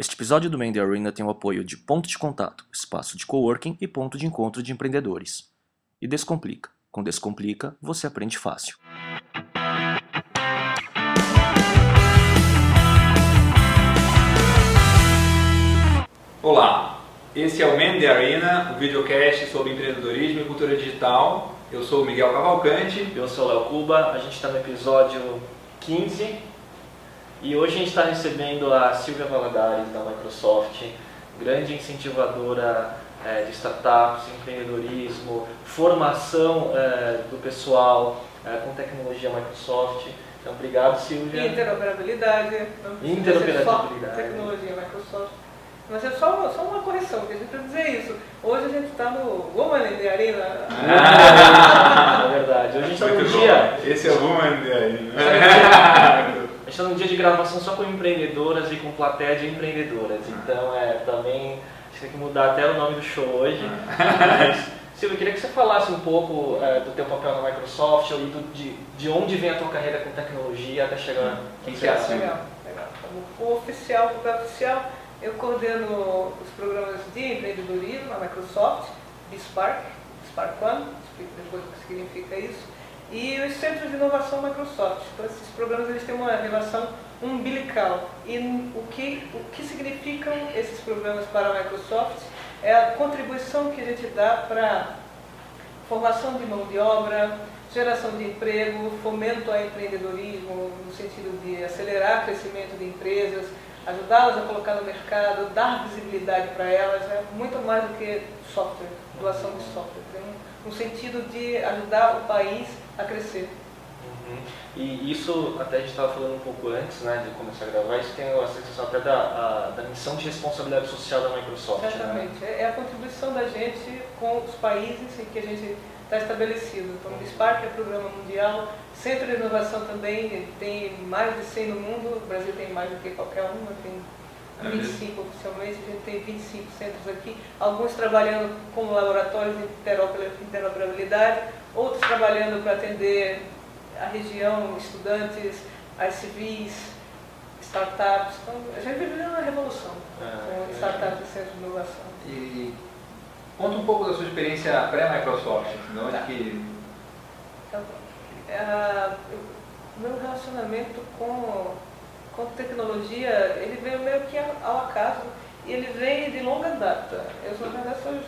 Este episódio do Mandy Arena tem o apoio de Ponto de Contato, espaço de coworking e ponto de encontro de empreendedores. E Descomplica. Com Descomplica, você aprende fácil. Olá, esse é o Mandy Arena, o videocast sobre empreendedorismo e cultura digital. Eu sou o Miguel Cavalcante. Eu sou o Léo Cuba, a gente está no episódio 15 e hoje a gente está recebendo a Silvia Valadares da Microsoft, grande incentivadora é, de startups, empreendedorismo, formação é, do pessoal é, com tecnologia Microsoft. Então, obrigado, Silvia. Interoperabilidade. Interoperabilidade. Tecnologia Microsoft. Mas é só, só uma correção, que a gente precisa dizer isso. Hoje a gente está no Woman in the Arena. É verdade. Hoje a gente está bom. dia. Esse é o Woman the Arena. A gente está num dia de gravação só com empreendedoras e com plateia de empreendedoras. Então, é, também a gente tem que mudar até o nome do show hoje. Mas, Silvia, eu queria que você falasse um pouco é, do teu papel na Microsoft e do, de, de onde vem a tua carreira com tecnologia até chegar Quem onde que é a você Silvia? Legal, legal. Como oficial, como papel oficial, eu coordeno os programas de empreendedorismo na Microsoft, Spark, Spark One, explico depois o que significa isso, e os centros de inovação Microsoft. Então, esses programas eles têm uma relação umbilical. E o que, o que significam esses programas para a Microsoft é a contribuição que a gente dá para formação de mão de obra, geração de emprego, fomento ao empreendedorismo, no sentido de acelerar o crescimento de empresas, ajudá-las a colocar no mercado, dar visibilidade para elas, é muito mais do que software, doação de software. Tem um, um sentido de ajudar o país a crescer. Uhum. E isso, até a gente estava falando um pouco antes né, de começar a gravar, isso tem a sensação até da, a- da missão de responsabilidade social da Microsoft. Né? Certamente. É é a contribuição da gente com os países em que a gente está estabelecido. Então, o Spark é programa mundial, Centro de Inovação também tem mais de 100 no mundo, o Brasil tem mais do que qualquer uma, tem É mesmo? 25 oficialmente, a gente tem 25 centros aqui, alguns trabalhando como laboratórios de interopera- interoperabilidade, outros trabalhando para atender a região, estudantes, as civis, startups. Então, a gente vive uma revolução É, com startups e centros de inovação. E conta um pouco da sua experiência pré-Microsoft. De onde Tá. que... Então, ah, o meu relacionamento com, com tecnologia, ele veio meio que ao acaso e ele vem de longa data. Eu, na verdade, sou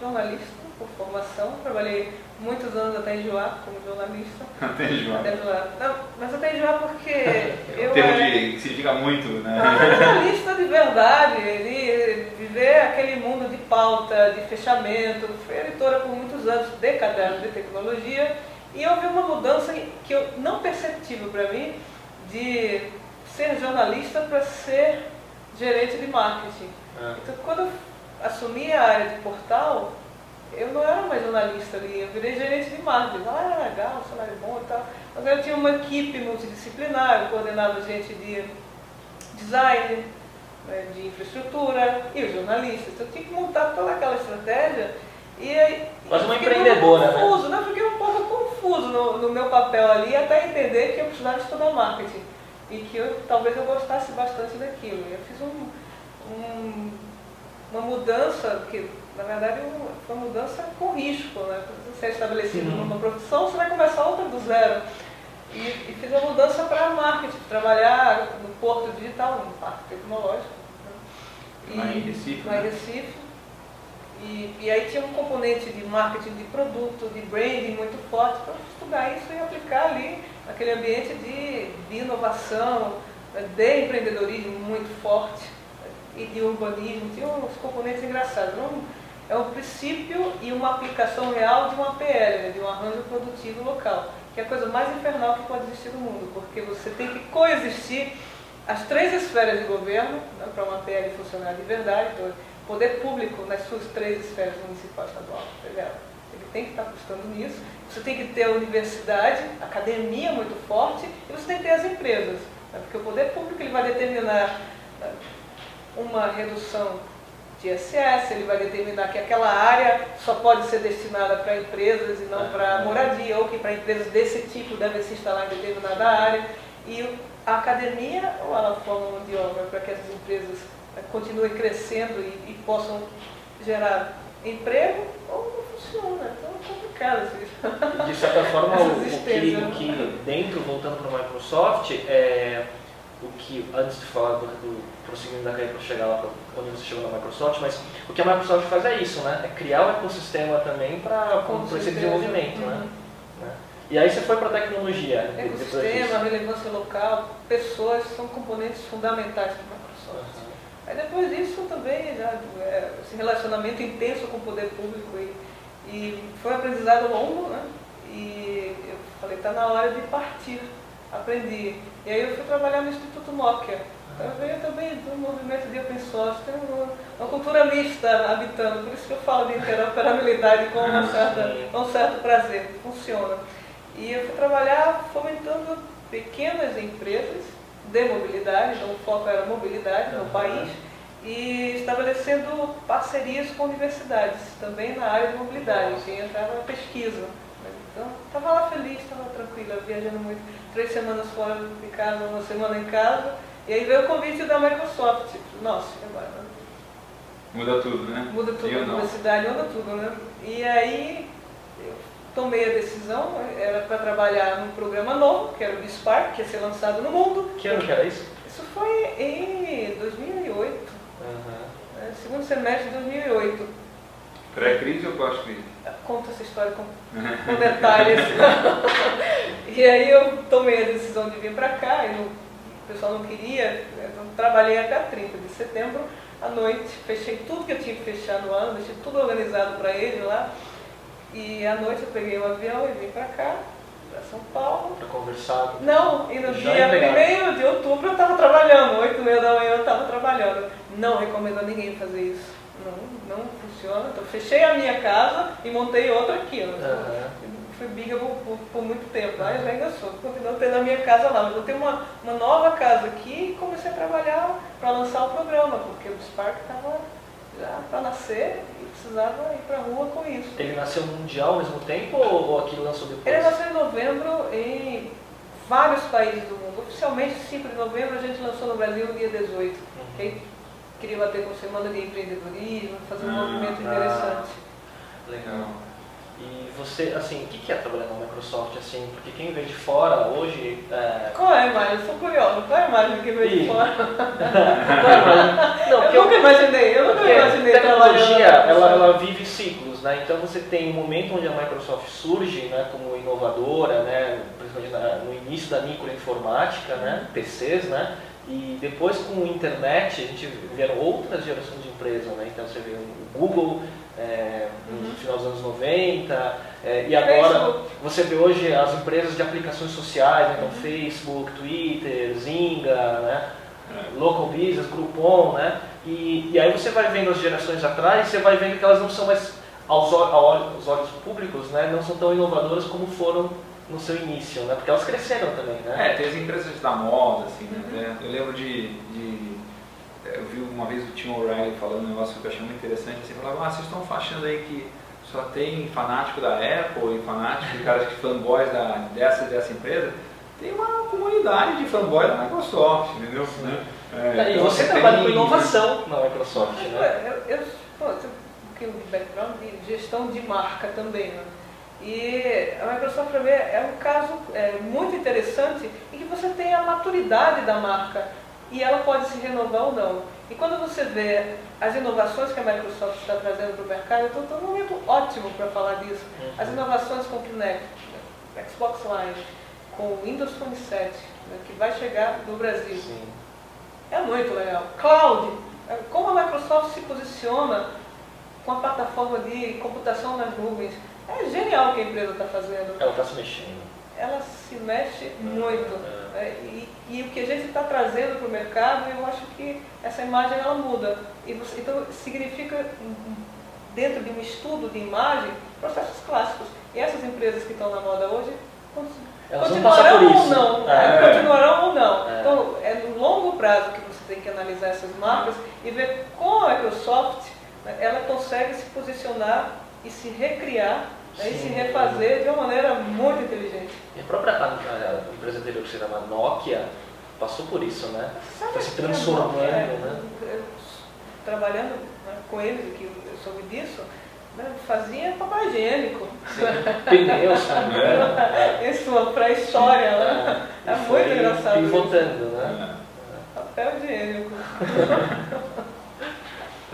jornalista por formação, trabalhei muitos anos até enjoar como jornalista. Até João. Até enjoar. Não, mas até enjoar porque É eu um termo era- de, que significa muito, né? Ah, jornalista de verdade, ele viver aquele mundo de pauta, de fechamento, fui editora por muitos anos de caderno de tecnologia e houve uma mudança que eu não perceptível para mim de ser jornalista para ser gerente de marketing. É. Então quando eu assumi a área de portal, eu não era mais jornalista ali, eu virei gerente de marketing. Ah, legal, salário bom e tal. Mas eu tinha uma equipe multidisciplinar, eu coordenava gente de design, né, de infraestrutura e os jornalistas. Então eu tinha que montar toda aquela estratégia e aí. Quase uma empreendedora, um né? confuso, né? Eu fiquei um pouco confuso no, no meu papel ali até entender que eu precisava estudar marketing e que eu, talvez eu gostasse bastante daquilo. Eu fiz um, um- uma mudança, que na verdade um- foi uma mudança com risco, né? Você é estabelecido Uhum. numa profissão, você vai começar outra do zero. E, e fiz a mudança para marketing, trabalhar no Porto Digital, no Parque Tecnológico. né? Lá em Recife, Lá em né? Recife. E, e aí tinha um componente de marketing de produto, de branding muito forte, para estudar isso e aplicar ali naquele ambiente de, de inovação, né, de empreendedorismo muito forte né, e de urbanismo. Tinha uns componentes engraçados. Um- é um princípio e uma aplicação real de uma PL, né, de um arranjo produtivo local, que é a coisa mais infernal que pode existir no mundo, porque você tem que coexistir as três esferas de governo né, para uma PL funcionar de verdade. Então, poder público nas suas três esferas municipal, estadual, federal. Ele tem que estar apostando nisso. Você tem que ter a universidade, academia muito forte, e você tem que ter as empresas. né, Porque o poder público ele vai determinar né, uma redução de ISS, ele vai determinar que aquela área só pode ser destinada para empresas e não para moradia, ou que para empresas desse tipo devem se instalar em determinada área. E a academia ou ela forma mão de obra para que essas empresas eh, continuem crescendo e, e possam gerar emprego ou não funciona. Então é complicado isso. De certa forma, o, o, que, que dentro, voltando para a Microsoft, é o que, antes de falar do, do prosseguindo da carreira para chegar lá pra, onde você chegou na Microsoft, mas o que a Microsoft faz é isso, né? É criar um ecossistema também para esse desenvolvimento, né? Uhum. né? E aí você foi para a tecnologia. depois Ecossistema, relevância local, pessoas são componentes fundamentais para a Microsoft. Uhum. Aí depois disso também, já, é, esse relacionamento intenso com o poder público e, e foi um aprendizado longo, né? E eu falei, está na hora de partir, aprendi. E aí eu fui trabalhar no Instituto Nokia. Então também do movimento de open source, tem uma, uma cultura mista habitando, por isso que eu falo de interoperabilidade com uma Ah, certa, um certo prazer, funciona. E eu fui trabalhar fomentando pequenas empresas de mobilidade, então o foco era mobilidade no país, e estabelecendo parcerias com universidades, também na área de mobilidade, que entrava na pesquisa. Então, estava lá feliz, estava tranquila, viajando muito, três semanas fora de casa, uma semana em casa, e aí veio o convite da Microsoft. Nossa, e agora? Muda tudo, né? Muda tudo, E universidade muda tudo, né? E aí eu tomei a decisão, era para trabalhar num programa novo, que era o Bispark, que ia ser lançado no mundo. Que ano que era isso? Isso foi em 2008, Uhum. né? segundo semestre de 2008. Pré-crise ou pós-crise? Conta essa história com, com detalhes. e aí eu tomei a decisão de vir para cá, e não- o pessoal não queria, eu trabalhei até 30 de setembro à noite, fechei tudo que eu tinha que fechar no ano, deixei tudo organizado para ele lá. E à noite eu peguei o avião e vim para cá, para São Paulo. Para conversar. Não, e no Já dia empregado. 1 de outubro eu estava trabalhando, 8 e meia da manhã eu estava trabalhando. Não recomendo a ninguém fazer isso. Não, não funciona. Então fechei a minha casa e montei outra aqui. ó. Aham. Fui biga por, por- por muito tempo, mas eu ainda sou. Continuo tendo a minha casa lá. Mas eu tenho uma, uma nova casa aqui e comecei a trabalhar para lançar o programa, porque o Spark estava já para nascer e precisava ir para a rua com isso. Ele nasceu mundial ao mesmo tempo ou, ou aquilo lançou depois? Ele nasceu em novembro em vários países do mundo. Oficialmente, 5 de novembro, a gente lançou no Brasil no dia 18. Uhum. Aí queria bater com Semana de Empreendedorismo, fazer um Ah, movimento tá. interessante. Legal. E você, assim, o que é trabalhar na Microsoft, assim? Porque quem vem de fora hoje... É... Qual é a imagem? Eu sou curiosa. Qual é a imagem que veio de fora? Não, Eu nunca imaginei, eu nunca Porque imaginei tecnologia, trabalhando. ela, ela vive ciclos, né? Então você tem um momento onde a Microsoft surge, né, como inovadora, né, principalmente no início da microinformática, né, PCs, né? E depois com a internet, a gente vieram outras gerações de empresas, né? Então você vê o Google é, no Uhum. final dos anos 90, é, e agora você vê hoje as empresas de aplicações sociais, né? então Facebook, Twitter, Zynga, né? Local Business, Groupon, né? E, e aí você vai vendo as gerações atrás, você vai vendo que elas não são mais, aos, aos olhos públicos, né? Não são tão inovadoras como foram no seu início, né? Porque elas cresceram também, né? É, tem as empresas da moda, assim, né? Eu lembro de, de- Eu vi uma vez o Tim O'Reilly falando um negócio que eu achei muito interessante, assim, falava, ah, vocês estão achando aí que só tem fanático da Apple e fanático de caras que fanboys da, dessa e dessa empresa. Tem uma comunidade de fanboys da Microsoft, entendeu? Né? É, e então, você tem- trabalha com inovação na Microsoft, né? Eu, eu pô, tenho um pouquinho de background de gestão de marca também. Né? E a Microsoft para mim é um caso é, muito interessante em que você tem a maturidade da marca e ela pode se renovar ou não. E quando você vê as inovações que a Microsoft está trazendo para o mercado, eu estou num momento ótimo para falar disso. As inovações com o Kinect, Xbox Live, com o Windows Phone 7, né, que vai chegar no Brasil. Sim. É muito legal. Cloud, é, como a Microsoft se posiciona com a plataforma de computação nas nuvens. É genial o que a empresa está fazendo. Ela está se mexendo. Ela se mexe muito. né? E, e o que a gente está trazendo para o mercado, eu acho que essa imagem ela muda. Você- então significa, hum, dentro de um estudo de imagem, processos clássicos. E essas empresas que estão na moda hoje Elas continuarão ou não. É. né? Continuarão ou não. É. Então, é no longo prazo que você tem que analisar essas marcas e ver como a Microsoft né, ela consegue se posicionar e se recriar Aí se refazer de uma maneira muito inteligente. E a própria a, a empresa anterior que se chama Nokia passou por isso, né? Foi se transformando, é, né? eu- trabalhando né, com eles, que eu soube disso, né, fazia papel higiênico. Pneus também. né? Isso, uma pré-história, né? É, É e muito engraçado Pivotando, né? Papel higiênico.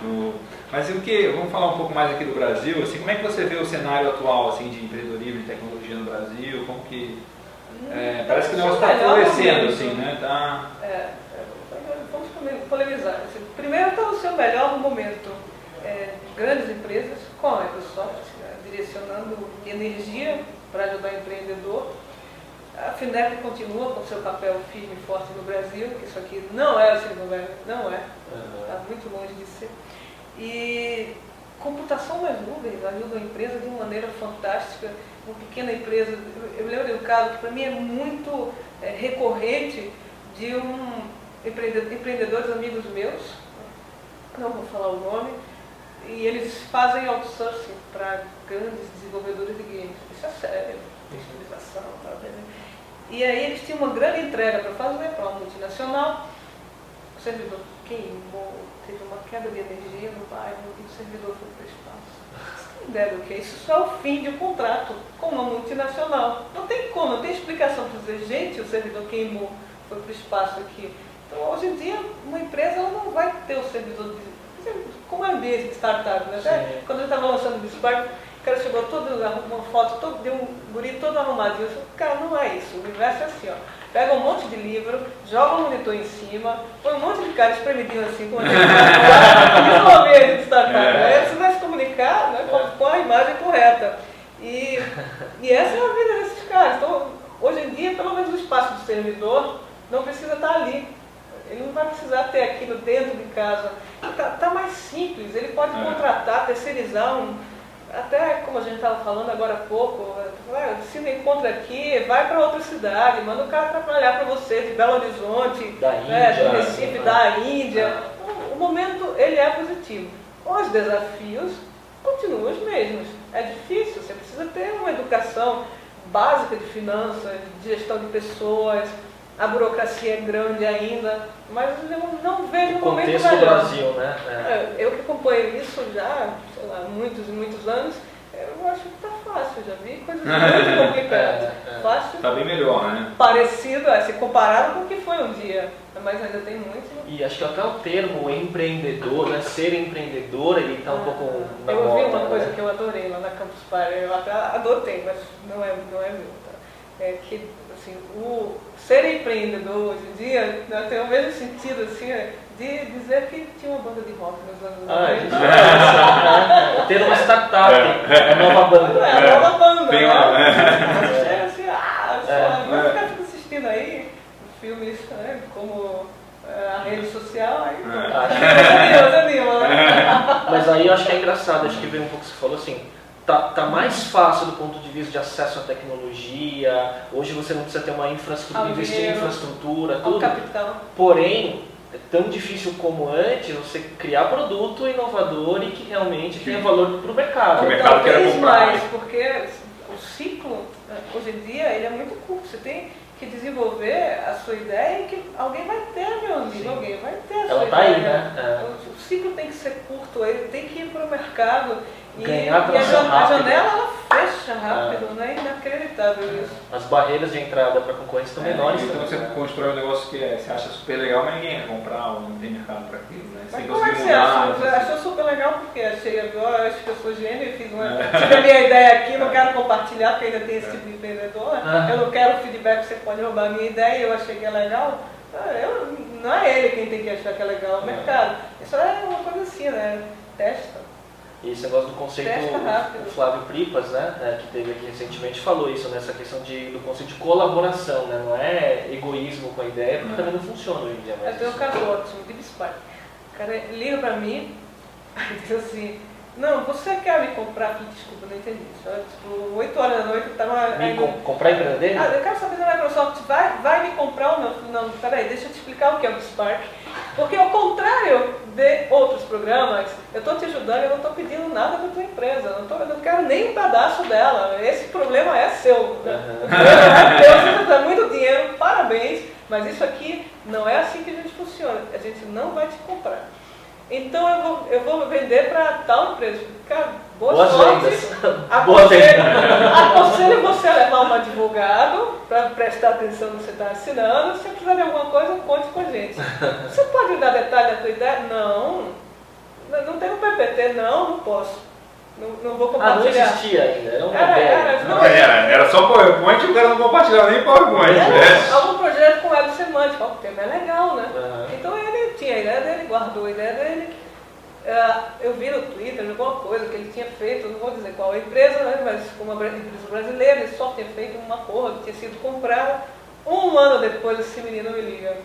O- Mas e o que? Vamos falar um pouco mais aqui do Brasil. Assim, como é que você vê o cenário atual assim de empreendedorismo e tecnologia no Brasil? Como que é, parece que o negócio está florescendo, assim, né? Tá. É, é, vamos pole- polemizar. Assim, Primeiro está no seu melhor momento. É, grandes empresas, como a Microsoft, né, direcionando energia para ajudar o empreendedor. A FINEP continua com seu papel firme e forte no Brasil, que isso aqui não é o Silicon Valley, não é, está muito longe de ser. E computação nas nuvens ajuda a empresa de uma maneira fantástica. Uma pequena empresa, eu- lembro de um caso que para mim é muito é, recorrente de um empreendedor, empreendedores amigos meus, não vou falar o nome, e eles fazem outsourcing para grandes desenvolvedores de games. Isso é sério, especialização, tá vendo? E aí eles tinham uma grande entrega para fazer para uma multinacional, servidor queimou, teve uma queda de energia no bairro e o servidor foi para o espaço. Você tem ideia do que é isso? Isso é o fim de um contrato com uma multinacional. Não tem como, não tem explicação para dizer, gente, o servidor queimou, foi para o espaço aqui. Então, hoje em dia, uma empresa não vai ter o servidor de. Como é de startup, né? Até quando eu estava lançando o Bispark, o cara chegou todo, uma foto, todo, deu um guri todo arrumadinho. Eu falei, cara, não é isso. O universo é assim, ó. Pega um monte de livro, joga um monitor em cima, põe um monte de cara espremidinho assim, com a Isso é um ambiente de startup. É. Aí você vai se comunicar né, com, com a imagem correta. E, e essa é a vida desses caras. Então, hoje em dia, pelo menos o espaço do servidor não precisa estar ali. Ele não vai precisar ter aquilo dentro de casa. Está mais simples. Ele pode É. contratar, terceirizar um. Até como a gente estava falando agora há pouco, ah, se não encontra aqui, vai para outra cidade, manda o cara trabalhar para você de Belo Horizonte, Da né, Índia, do Recife, né? da Índia. Então, O momento ele é positivo. Os desafios continuam os mesmos. É difícil, você precisa ter uma educação básica de finanças, de gestão de pessoas, a burocracia é grande ainda, mas eu não vejo O um momento contexto do melhor. Brasil, né? É. É, Eu que acompanho isso já, sei lá, muitos e muitos anos, eu acho que tá fácil, já vi coisas muito complicadas. É, é. Fácil, Tá bem melhor, né? parecido, é, se comparado com o que foi um dia, mas ainda tem muito. E acho que até o termo empreendedor, né? Ser empreendedor, ele está um pouco na eu moda. ouvi uma coisa né? que eu adorei lá na Campus Party, eu até adotei, mas não é, não é meu. Tá? É que assim, o ser empreendedor hoje em dia né, tem o mesmo sentido assim, é, de dizer que tinha uma banda de rock nos anos Ah, 90. isso é, é, ter uma startup, é nova banda. Não é, uma banda, Tem né? uma- Você chega assim, ah, só, É. vai ficar tudo assistindo aí filmes né, como é, a rede social, aí É. Acho- desanima, né? Mas aí eu acho que é engraçado, acho que veio um pouco que você falou assim, tá, tá mais fácil do ponto de vista de acesso à tecnologia, hoje você não precisa ter uma infraestrutura, Ao investir em infraestrutura, tudo. capital. Porém, é tão difícil como antes você criar produto inovador e que realmente tenha valor para o mercado. O mercado quer Talvez comprar. mais, porque o ciclo, né, hoje em dia, ele é muito curto. Você tem que desenvolver a sua ideia e que alguém vai ter, meu amigo, Sim. alguém vai ter a Ela sua tá ideia. aí, né? É. O, o ciclo tem que ser curto, ele tem que ir para o mercado. E, Ganhar e a, tração a janela ela fecha rápido, né? Inacreditável isso. As barreiras de entrada para concorrentes estão menores. Então você né? constrói um negócio que é, você acha super legal, mas ninguém quer comprar ou não tem mercado para aquilo, né? Você Mas como é que você mudar. achou? Você achou super legal porque achei agora, acho que eu sou gênio e fiz uma. Tive a minha ideia aqui, não quero compartilhar porque ainda tem esse tipo de empreendedor. Eu não quero feedback, você pode roubar a minha ideia, eu achei que é legal. Ah, Eu, não é ele quem tem que achar que é legal, é o É. mercado. Isso é uma coisa assim, né? Testa. E esse negócio do conceito, o Flávio Pripas, né, é, que teve aqui recentemente, falou isso, nessa questão de, do conceito de colaboração, né, não é egoísmo com a ideia, porque também não funciona hoje em dia. Eu Mas tenho um caso ótimo, de Spark. O cara liga pra mim e diz assim, não, você quer me comprar? Eu falei, Desculpa, não entendi isso. Tipo, 8 horas da noite, eu tava Me ainda- com- comprar a empresa dele? Ah, eu quero saber se a Microsoft vai, vai me comprar ou não. Eu Não, peraí, deixa eu te explicar o que é o Spark. Porque ao contrário de outros programas programa, eu estou te ajudando, eu não estou pedindo nada da tua empresa, eu não, tô, eu não quero nem um pedaço dela, esse problema é seu. Uhum. Você muito dinheiro, parabéns, mas isso aqui não é assim que a gente funciona, a gente não vai te comprar. Então eu vou, eu vou vender para tal empresa. Cara, boa Boas sorte. Aconselho, aconselho você a levar um advogado para prestar atenção no que você está assinando. Se precisar de alguma coisa, conte com a gente. Você pode dar detalhe da tua ideia? Não. Não tem um PPT? Não, não posso. Não, não vou compartilhar. Ah, não existia ainda, era era, era, não, era, era só PowerPoint e o cara não compartilhava nem PowerPoint. Era, é. Algum projeto com web semântica, o tema é legal, né? Uhum. Então ele tinha a ideia dele, guardou a ideia dele. Uh, eu vi no Twitter alguma coisa que ele tinha feito, não vou dizer qual a empresa, né, mas uma empresa brasileira, ele só tinha feito uma porra que tinha sido comprada. Um ano depois esse menino me liga.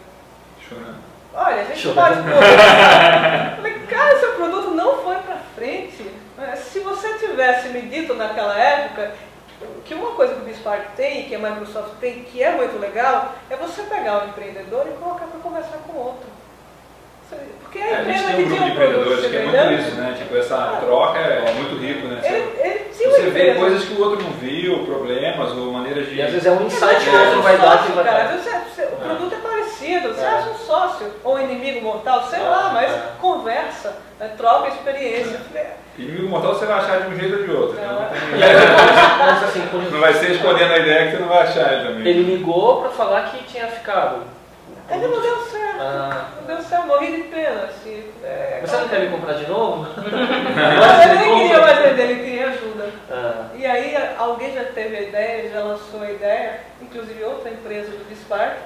Chorando. Olha, a gente Chorando. pode. Falei, cara, seu produto não foi pra frente. Se você tivesse me dito naquela época que uma coisa que o Bispark tem, que a Microsoft tem, que é muito legal, é você pegar o empreendedor e colocar para conversar com outro. Porque a, é, a gente tem um grupo de empreendedores que é muito isso, né? Tipo, essa ah, troca é muito rico, né? Ele, ele você vê coisas que o outro não viu, problemas ou maneiras de. E às vezes é um insight que o outro vai dar vai. Cara, você, o é. produto é parecido, você é. acha um sócio ou um inimigo mortal, sei lá, mas é. conversa, né? troca experiência. É. Inimigo mortal você vai achar de um jeito ou de outro. Né? Não, né? assim, não vai ser escolhendo a ideia que você não vai achar ele também. Ele ligou para falar que tinha ficado Ainda não deu certo. Ah. Não deu certo, morri de pena. Assim, é, Você não quer me comprar de novo? Mas ele nem queria mais vender, ele queria ajuda. Ah. E aí alguém já teve a ideia, já lançou a ideia, inclusive outra empresa do Spark,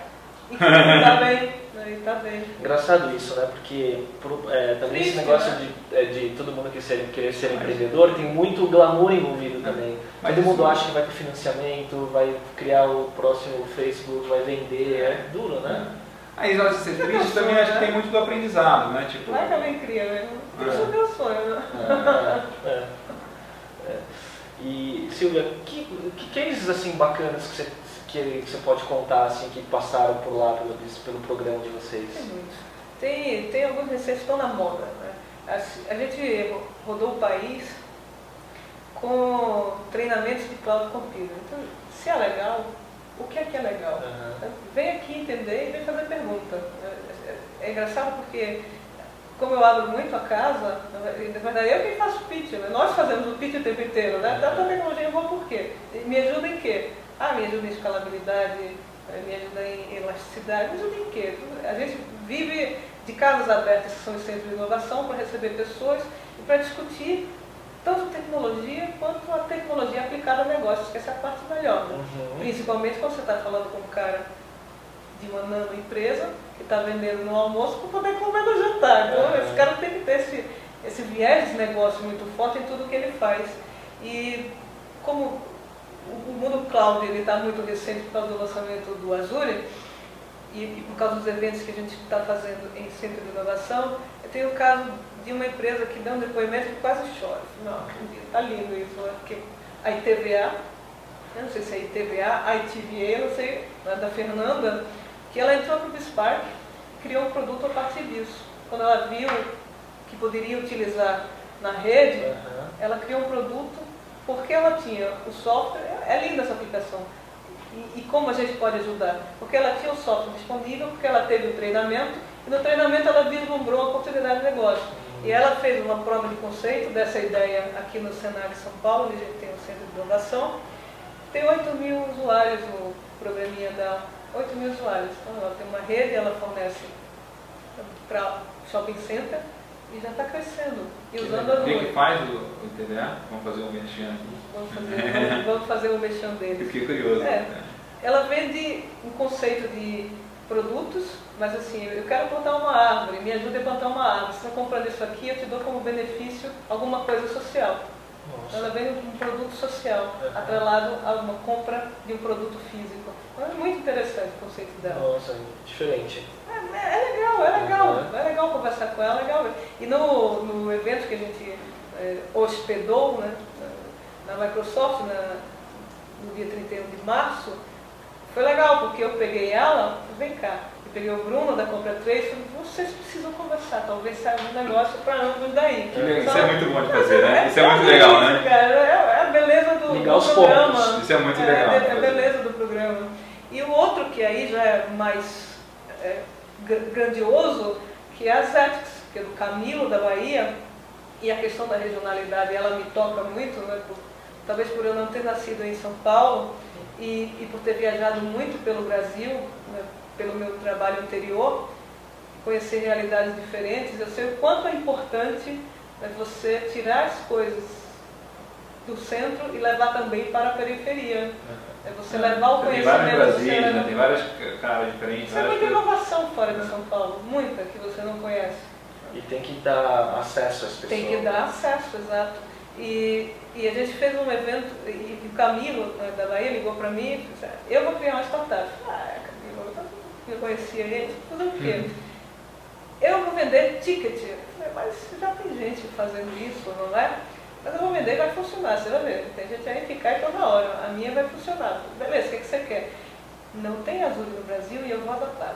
e que está bem. Né, está bem. Engraçado isso, né? Porque é, também Triste, esse negócio né? de, é, de todo mundo querer ser, querer ser empreendedor tem muito glamour envolvido é. também. Mas todo mundo acha que vai ter financiamento, vai criar o próximo Facebook, vai vender. É duro, né? É. Aí, na hora de ser triste, também acho que tem muito do aprendizado, né? Tipo... Vai também cria, né? Isso é o meu sonho, né? É, é, é. E, Silvia, que, que cases assim bacanas que você, que você pode contar, assim, que passaram por lá, pelo, pelo programa de vocês? Tem muitos. Tem, tem alguns receitos que estão na moda, né? A, a gente rodou o país com treinamentos de cloud computing. Então, se é legal, o que é que é legal. Uhum. Vem aqui entender e vem fazer pergunta. É, é, é, engraçado porque, como eu abro muito a casa, na verdade eu quem faço pitch, né? nós fazemos o pitch o tempo inteiro, né? Uhum. Da tecnologia eu vou por quê? Me ajuda em quê? Ah, me ajuda em escalabilidade, eh, me ajuda em elasticidade, me ajuda em quê? A gente vive de casas abertas, que são os centros de inovação, para receber pessoas e para discutir tanto tecnologia quanto a tecnologia aplicada a negócios, que essa é a parte melhor. Né? Uhum. Principalmente quando você está falando com um cara de uma nano empresa que está vendendo no almoço para poder comer no jantar. Então, uhum. esse cara tem que ter esse, esse viés de negócio muito forte em tudo que ele faz. E como o mundo cloud está muito recente por causa do lançamento do Azure, e, e, por causa dos eventos que a gente está fazendo em centro de inovação, eu tenho o caso de uma empresa que deu um depoimento que quase chora. Não, está lindo isso, né? porque a ITVA, eu não sei se é ITVA, a ITVA, não sei, da Fernanda, que ela entrou para o Bispark, criou um produto a partir disso. Quando ela viu que poderia utilizar na rede, uhum. ela criou um produto porque ela tinha o software, é linda essa aplicação. E, e, como a gente pode ajudar? Porque ela tinha o software disponível, porque ela teve o treinamento, e no treinamento ela vislumbrou a oportunidade de negócio. E ela fez uma prova de conceito dessa ideia aqui no Senac São Paulo, onde a gente tem um centro de inovação. Tem 8 mil usuários no programinha dela. 8 mil usuários. Então ela tem uma rede, ela fornece para shopping center e já está crescendo. E usando a. Quem que faz o, o ITDA? Vamos fazer um mexão aqui. Vamos fazer, vamos, fazer um mexão dele. Fiquei curioso. É. Ela vende um conceito de produtos mas assim, eu quero plantar uma árvore, me ajude a plantar uma árvore. Se está comprando isso aqui, eu te dou como benefício alguma coisa social. Nossa. Ela vem um produto social, uhum. atrelado a uma compra de um produto físico. Então, é muito interessante o conceito dela. Nossa, diferente. É, é legal, é legal. Uhum. É legal conversar com ela, é legal. E no, no evento que a gente é, hospedou né, na Microsoft, na, no dia 31 de março, foi legal, porque eu peguei ela, vem cá, peguei o Bruno da Compra 3 e falei, vocês precisam conversar, talvez saia um negócio para ambos daí. Que legal. Só- Isso é muito bom de fazer, né? Isso é muito legal, né? Cara, é, é a beleza do, Ligar do os programa. pontos. Isso é muito É, legal. É, a beleza do programa. E o outro que aí já é mais é, gra- grandioso, que é a Zetics, que é do Camilo da Bahia, e a questão da regionalidade, ela me toca muito, né, por- talvez por eu não ter nascido em São Paulo e, e por ter viajado muito pelo Brasil, né, pelo meu trabalho anterior, conhecer realidades diferentes, eu sei o quanto é importante né, você tirar as coisas do centro e levar também para a periferia. É você levar o Tem vários conhecimento. Brasil, você leva- né? Tem várias caras diferentes. É várias muita inovação fora de São Paulo, muita que você não conhece. E tem que dar acesso às pessoas. Tem que dar acesso, exato. E, e a gente fez um evento, e, e o Camilo né, da Bahia ligou para mim e disse, eu vou criar uma startup. Ah, eu conhecia ele, fazer o quê? Eu vou vender ticket. Eu falei, mas já tem gente fazendo isso, não é? Mas eu vou vender e vai funcionar, você vai ver. Tem gente aí que cai toda hora, a minha vai funcionar. Beleza, o que, que você quer? Não tem Azul no Brasil e eu vou adotar.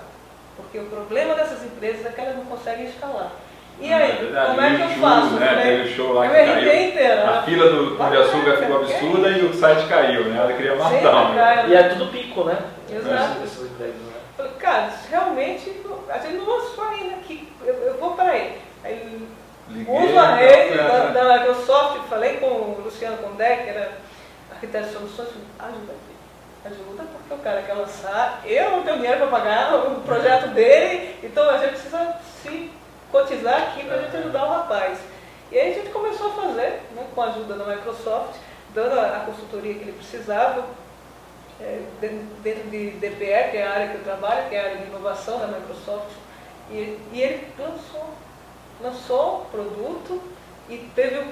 Porque o problema dessas empresas é que elas não conseguem escalar. E Ah, aí, é verdade. como é que E eu faço? Né? Teve o show lá eu que caiu. inteira. A fila do Pão de Açúcar ficou absurda e o site caiu, né? Ela queria matar. Né? cai. E é tudo pico, né? Exato. Esses empregos, né? Falei, cara, realmente, a gente não lançou ainda aqui. Eu, eu vou para aí. Aí Liguei, uso a rede da, da Microsoft, falei com o Luciano Condé, que era arquiteto de soluções, ajuda aqui. Ajuda porque o cara quer lançar, eu não tenho dinheiro para pagar o projeto dele, então a gente precisa se cotizar aqui para a gente ajudar o rapaz. E aí a gente começou a fazer, né, com a ajuda da Microsoft, dando a, a consultoria que ele precisava, é, de- dentro de DPE, que é a área que eu trabalho, que é a área de inovação da Microsoft, e, e ele lançou, lançou o produto e teve o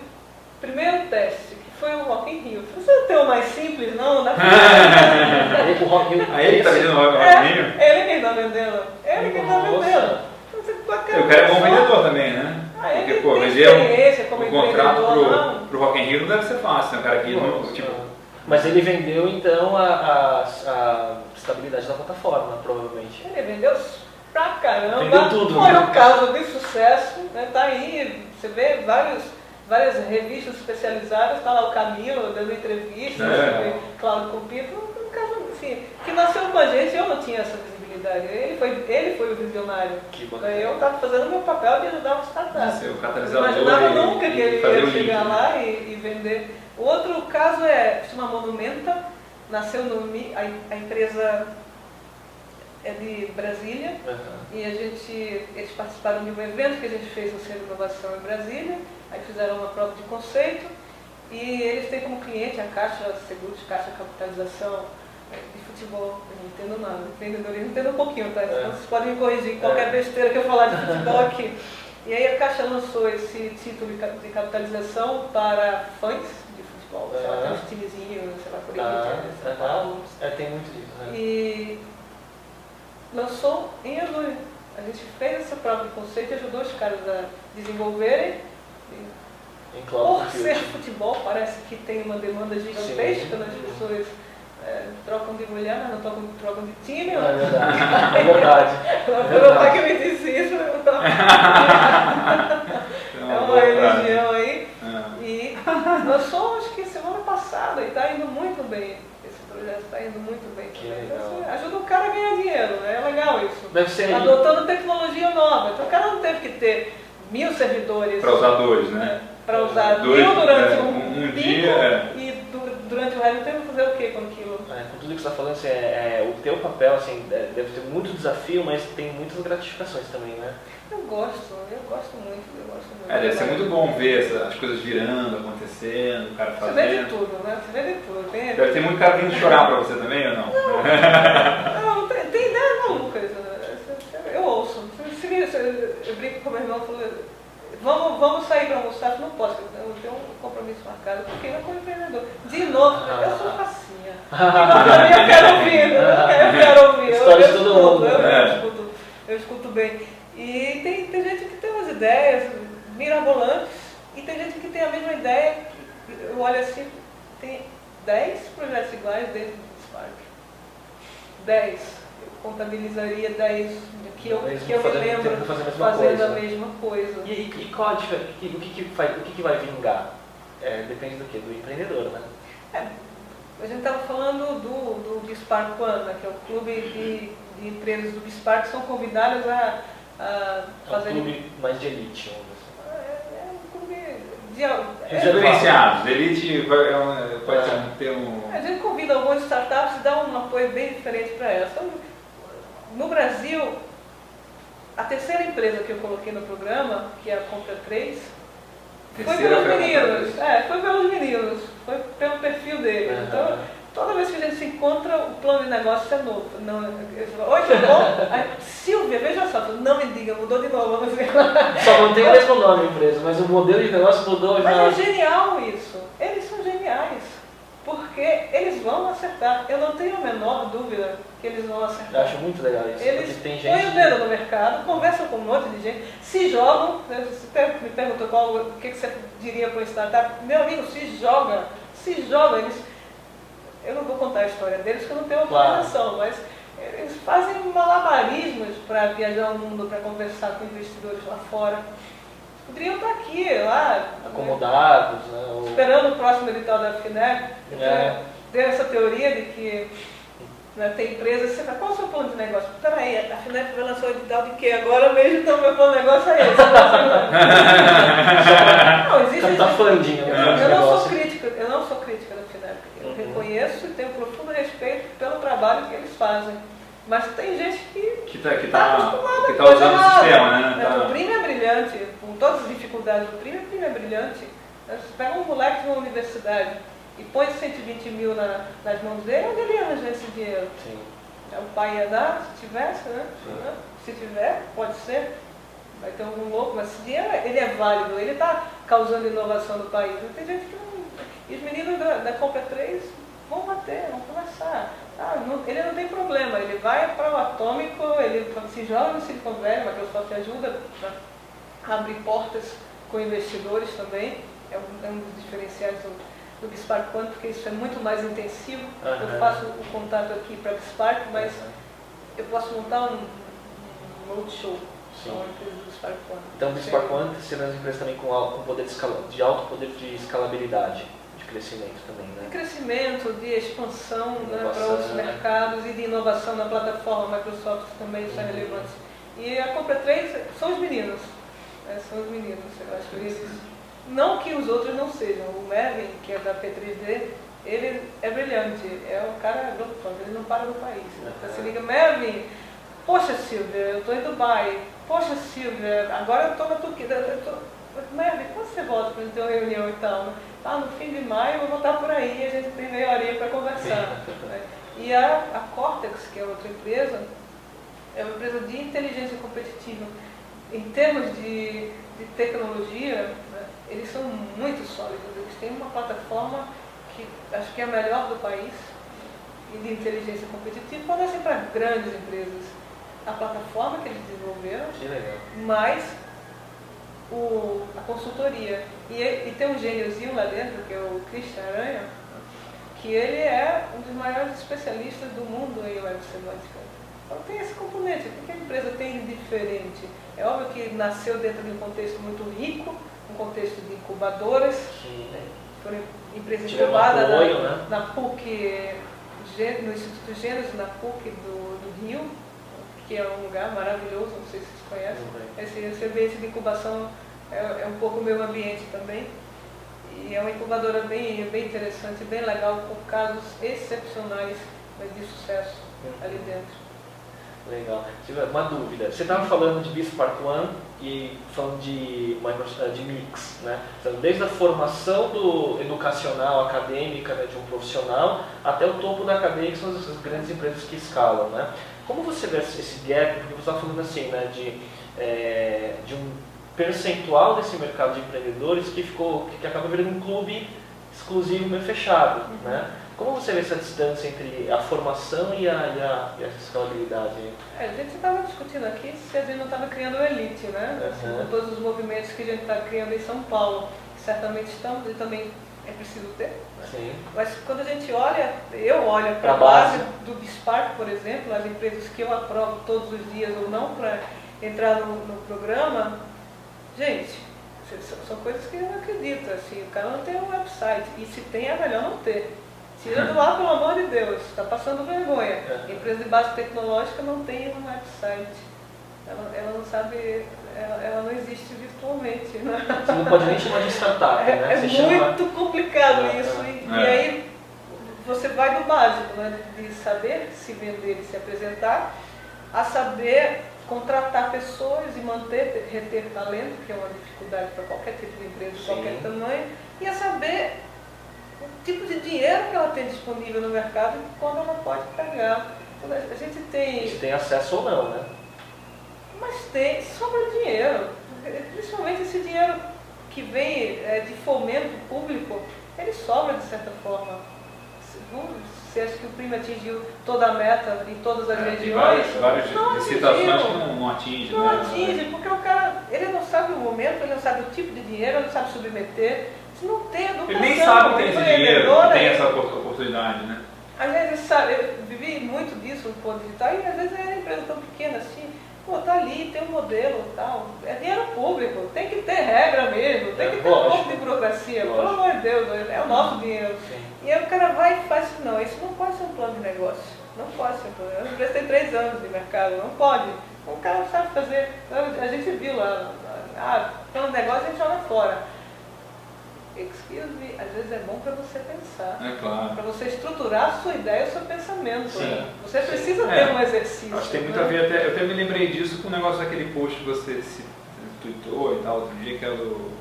primeiro teste, que foi o Rock in Rio. Você não tem o mais simples, não? Dá pra- Aí o Rock in Rio. Ele tá vendendo o é, Roquinho. ele quem está vendendo. Ele quem está Nossa. vendendo. Você tá O cara é bom vendedor também, né? Ah, Porque, pô, vender um, um contrato pro, não. pro Rock in Rio não deve ser fácil, né? Um cara que tipo, Mas ele vendeu então a, a- a estabilidade da plataforma, provavelmente. Ele vendeu pra caramba. Vendeu tudo, Foi né? um caso de sucesso. Né? Tá aí, você vê vários, várias revistas especializadas, tá lá o Camilo dando entrevistas, É. Cláudio Compito, um caso assim, que nasceu com a gente, eu não tinha essa Ele foi, ele foi o visionário. Que bacana. Eu estava fazendo o meu papel de ajudar o startup. ser o Eu imaginava e, nunca que ele ia chegar né? lá e, e vender. O outro caso é, chama Monumenta, nasceu no a, a empresa é de Brasília Aham. e a gente, eles participaram de um evento que a gente fez no Centro de Inovação em Brasília, aí fizeram uma prova de conceito e eles têm como cliente a Caixa Seguros, Caixa Capitalização de futebol. Eu não entendo nada, empreendedorismo entendo um pouquinho, tá? Então vocês podem me corrigir qualquer É. besteira que eu falar de futebol aqui. E aí a Caixa lançou esse título de cap- de capitalização para fãs de futebol, sei lá, tem uns timezinhos, sei lá, Corinthians, São aham. Paulo, É, tem muito disso, né? e lançou em Azul. A gente fez prova de conceito e ajudou os caras a desenvolverem. Por ser futebol, parece que tem uma demanda gigantesca, né? as pessoas é, trocam de mulher, mas não trocam, trocam de time. É verdade. É verdade. Meu pai que me disse isso. Então, É uma frase. religião aí. É. E lançou, acho que semana passada, e está indo muito bem. Esse projeto está indo muito bem. Que também. legal. Então, assim, ajuda o cara a ganhar dinheiro, né? é legal isso. Deve ser. Adotando tecnologia nova. Então o cara não teve que ter mil servidores Para usar dois, né? para usar Dois, mil durante é, um, um- dia, é. Durante o resto do tempo fazer o que com aquilo? É, com tudo que você está falando, assim, é, é, o teu papel assim, é, deve ter muito desafio, mas tem muitas gratificações também, né? Eu gosto, eu gosto muito, eu gosto muito. É, deve ser muito bom ver essa- as coisas virando, acontecendo, o cara Você vê de fazendo. tudo, né? Você vê de tudo. Tem, Deve ter muito cara vindo chorar pra você também ou não? Não, tem, tem ideia malucas. né? Eu ouço. Se, eu brinco com meu irmão e falo, vamos, vamos sair para almoçar. Eu não posso, eu tenho um compromisso marcado, porque eu sou empreendedor. De novo, eu sou facinha. Então, eu quero ouvir, eu quero, eu ouvir. Eu, eu todo escuto, eu, né? eu escuto, eu escuto bem. E tem, tem gente que tem umas ideias mirabolantes e tem gente que tem a mesma ideia. Eu olho assim, tem 10 projetos iguais dentro do Spark. 10. Contabilizaria 10 que eu, que eu me lembro tentando fazer a mesma fazendo coisa. a mesma coisa. E, e, e qual a diferença? O que, que, vai, o que, que vai vingar? É, depende do que? Do empreendedor, né? A gente estava falando do, do Bispark One, né, que é o clube de, de empresas do Bispark que são convidadas a, a É um fazer. clube mais de elite, vamos dizer assim. É, é um clube de. é- Diferenciados. Elite vai- é um- pode ser um termo. A gente convida algumas startups e dá um apoio bem diferente para elas. Então, no Brasil, a terceira empresa que eu coloquei no programa, que é a Compra 3, foi pelos meninos. É, foi pelos meninos. Foi pelo perfil deles. Aham. Então, toda vez que a gente se encontra, o plano de negócio é novo. Não, Oi, tudo bom? Aí, Silvia, veja só, não me diga, mudou de novo. Só mantém o mesmo nome a empresa, mas o modelo de negócio mudou Mas já. é genial isso. Porque eles vão acertar. Eu não tenho a menor dúvida que eles vão Eu acertar. acho muito legal isso. Eles põem gente. o dedo no mercado, conversam com um monte de gente, se jogam. Você me perguntou qual, o que você diria para uma startup. Meu amigo, se joga. Se joga. Eles, eu não vou contar a história deles, porque eu não tenho Claro. autorização, mas eles fazem malabarismos para viajar o mundo, para conversar com investidores lá fora. Poderiam estar aqui, lá. né? acomodados, né? ou- esperando o próximo edital da FINEP, É. tem essa teoria de que né, tem empresas, você fala, qual é o seu plano de negócio? Peraí, a FINEP vai lançar o edital de quê? Agora mesmo, então meu plano de negócio é esse. não, existe... Funding, eu, né? eu não sou crítica, eu não sou crítica da FINEP. Eu Uhum. reconheço e tenho profundo respeito pelo trabalho que eles fazem. Mas tem gente que Que tá, que está tá, acostumada que tá coisa usando o sistema, né? É, Tá- é brilhante, todas as dificuldades. O primo, o primo é brilhante. Você pega um moleque de uma universidade e põe 120 mil na- nas mãos dele, onde ele ia arranjar esse dinheiro? Sim. É, O pai ia dar, se tivesse, né? Sim. Se tiver, pode ser. Vai ter algum louco, mas esse dinheiro ele é válido, ele está causando inovação no país. Tem gente que não. E os meninos da, da Compra 3 vão bater, vão conversar. Ah, não- ele não tem problema, ele vai para o atômico, ele se joga no Silicon Valley, a Microsoft ajuda a abrir portas com investidores também. É um, é um dos diferenciais do, do Bispark One, porque isso é muito mais intensivo. Aham. Eu faço o contato aqui para Bispark, mas eu posso montar um, um roadshow empresa. Então, o Bispark One serão as empresas também com, al- com poder de, escala, de alto poder de escalabilidade, de crescimento também, De né? crescimento, de expansão né, para outros mercados e de inovação na plataforma Microsoft também isso é Uhum. relevante. E a Compra 3 são os meninos. Né, são os meninos. Eu acho que eles, não que os outros não sejam. O Mervin, que é da P3D, ele é brilhante. É um cara ponto, ele não para no país. Então. Você liga, Mervin, poxa Silvia, eu estou em Dubai. Poxa Silvia, agora eu estou na Turquia. Eu tô... Mervin, quando você volta para ter uma reunião e tal? né? Ah, no fim de maio eu vou voltar por aí, a gente tem meia horinha para conversar. né? E a, a Cortex, que é outra empresa, é uma empresa de inteligência competitiva. Em termos de, de tecnologia, né, eles são muito sólidos. Eles têm uma plataforma que acho que é a melhor do país e de inteligência competitiva, fornecem para grandes empresas a plataforma que eles desenvolveram, Que legal. mais o, a consultoria. E, e tem um gêniozinho lá dentro, que é o Christian Aranha, que ele é um dos maiores especialistas do mundo em web semântica. Então tem esse componente, o que a empresa tem de diferente? É óbvio que nasceu dentro de um contexto muito rico, um contexto de incubadoras, foram empresas Tiveram incubadas apoio, na, né? na PUC, no Instituto Gênesis, na PUC do, do Rio, que é um lugar maravilhoso, não sei se vocês conhecem. Esse, esse ambiente de incubação é, é um pouco o meu ambiente também. E é uma incubadora bem, bem interessante, bem legal, com casos excepcionais de sucesso ali dentro. Legal. Uma dúvida. Você estava falando de Bispark One e falando de, Microsoft, de Mix, né? Então, desde a formação do educacional, acadêmica né, de um profissional, até o topo da cadeia, que são as, grandes empresas que escalam, né? Como você vê esse gap? Porque você estava falando assim, né, de, é, de um percentual desse mercado de empreendedores que ficou, que acaba virando um clube exclusivo, meio fechado, né? Como você vê essa distância entre a formação e a, e a, e a escalabilidade? É, a gente estava discutindo aqui se a gente não estava criando elite, né? Assim, Uhum. com todos os movimentos que a gente está criando em São Paulo, que certamente estamos, e também é preciso ter. Né? Sim. Mas quando a gente olha, eu olho para a base base. do BISPARC, por exemplo, as empresas que eu aprovo todos os dias ou não para entrar no, no programa, gente, são, são coisas que eu não acredito. Assim, o cara não tem um website. E se tem, é melhor não ter. Tira do ar, pelo amor de Deus, está passando vergonha. É. Empresa de base tecnológica não tem um website. Ela, ela não sabe, ela, ela não existe virtualmente. Né? Você não pode nem chamar de startup, É, né? é Você chama- muito complicado É, isso. é. E, e aí você vai do básico, né? de saber se vender e se apresentar, a saber contratar pessoas e manter, reter talento, que é uma dificuldade para qualquer tipo de empresa, de qualquer tamanho, e a saber tipo de dinheiro que ela tem disponível no mercado e quando ela pode pegar. Então, A gente tem Se tem acesso ou não, né? mas tem, sobra dinheiro. Principalmente esse dinheiro que vem é, de fomento público, ele sobra de certa forma. Você acha que o primo atingiu toda a meta em todas as É, regiões? várias, várias não licitações que não, não atingem. Não né? atinge, porque o cara, ele não sabe o momento, ele não sabe o tipo de dinheiro, ele não sabe submeter. Não tem educação, Ele nem sabe que tem esse dinheiro, que tem essa opor- oportunidade, né? às vezes, sabe, eu vivi muito disso no ponto digital e às vezes é uma empresa tão pequena assim, pô, tá ali, tem um modelo e tal, é dinheiro público, tem que ter regra mesmo, tem É, que ter um lógico. pouco de burocracia, pelo Lógico. amor de Deus, é o nosso dinheiro. Sim. E aí o cara vai e faz assim, não, isso não pode ser um plano de negócio, não pode ser um plano de negócio, a empresa tem três anos de mercado, não pode. O cara não sabe fazer, a gente viu lá, ah, plano de negócio a gente joga fora. Excuse me, às vezes é bom para você pensar É claro. para você estruturar a sua ideia, o seu pensamento. Sim. Você Sim. precisa É. ter um exercício. Acho que tem muito né? a ver, até, eu até me lembrei disso com o negócio daquele post que você se tweetou e tal, outro dia, que é o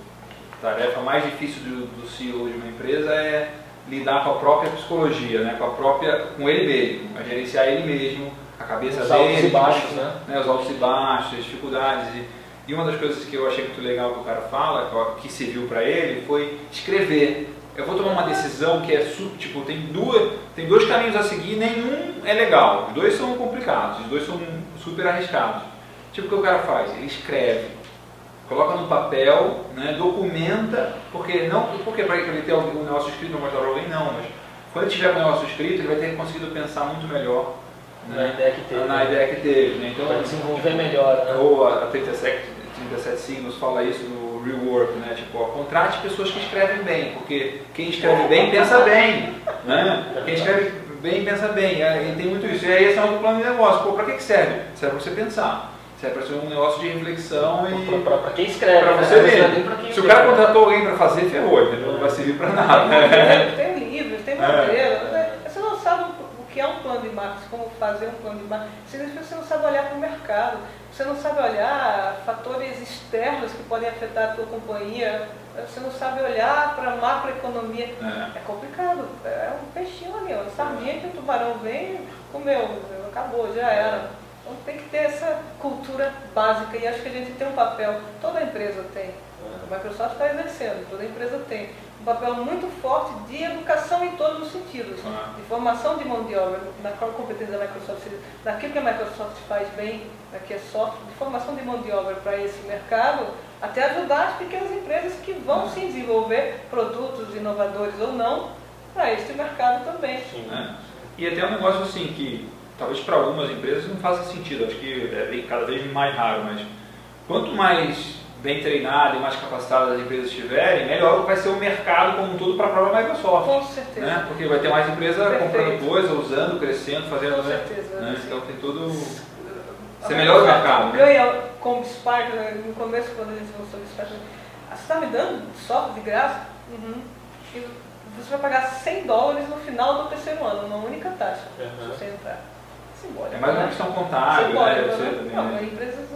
tarefa mais difícil do, do CEO de uma empresa é lidar com a própria psicologia, né? com a própria, com ele mesmo, a gerenciar ele mesmo, a cabeça Os dele, altos e baixos, né? né, os altos e baixos, as dificuldades. E, e uma das coisas que eu achei muito legal que o cara fala, que serviu para ele, foi escrever. Eu vou tomar uma decisão que é su- tipo tem duas, tem dois caminhos a seguir, nenhum é legal. Os dois são complicados, os dois são super arriscados. Tipo o que o cara faz, ele escreve, coloca no papel, né, documenta, porque não, porque para ele ter um negócio escrito não mostrar para alguém não, mas quando ele tiver o negócio escrito, ele vai ter conseguido pensar muito melhor Na ideia que teve. na ideia que teve, né? Então, Para desenvolver melhor, né? ou a 37, 37 signos fala isso no rework, né? Tipo, ó, contrate pessoas que escrevem bem, porque quem escreve bem pensa bem, né? Quem escreve bem pensa bem, é, e tem muito isso. E aí esse é o plano de negócio. Pô, para que que serve? Serve para você pensar. Serve para ser um negócio de reflexão e Pra, pra quem escreve, para né? você é pra quem Se o cara né? contratou alguém para fazer, ferrou, entendeu? Não vai servir para nada. Tem, tem livros, tem modelos. né? Você não sabe o que é um plano de marketing, como fazer um plano de marketing. Significa que você não sabe olhar para o mercado. Você não sabe olhar fatores externos que podem afetar a tua companhia. Você não sabe olhar para a macroeconomia. É. É complicado. É um peixinho ali, ó. Sardinha que o tubarão vem, comeu, acabou, já era. Então tem que ter essa cultura básica e acho que a gente tem um papel, toda empresa tem. A Microsoft está exercendo, toda empresa tem um papel muito forte de educação em todos os sentidos. Ah. De formação de mão de obra, na qual competência da Microsoft, naquilo que a Microsoft faz bem, né, que é software, de formação de mão de obra para esse mercado, até ajudar as pequenas empresas que vão sim desenvolver produtos inovadores ou não para este mercado também. Sim. né? E até um negócio assim que talvez para algumas empresas não faça sentido, acho que é cada vez mais raro, mas quanto mais bem treinada e mais capacitada as empresas estiverem, melhor vai ser o mercado como um todo para a própria Microsoft. Com certeza. Né? Porque vai ter mais empresa Perfeito. comprando coisa, usando, crescendo, fazendo. Com né? certeza. Né? Então tem todo. A Ser melhor Microsoft mercado, né? Ganha com o Spark, né? no começo quando a gente lançou o Spark, ah, você está me dando software de graça? Uhum. E você vai pagar 100 dólares no final do terceiro ano, uma única taxa, Uhum. se você entrar. Simbólico, É mais uma questão contábil, Simbólico, né? Não, né? mas empresas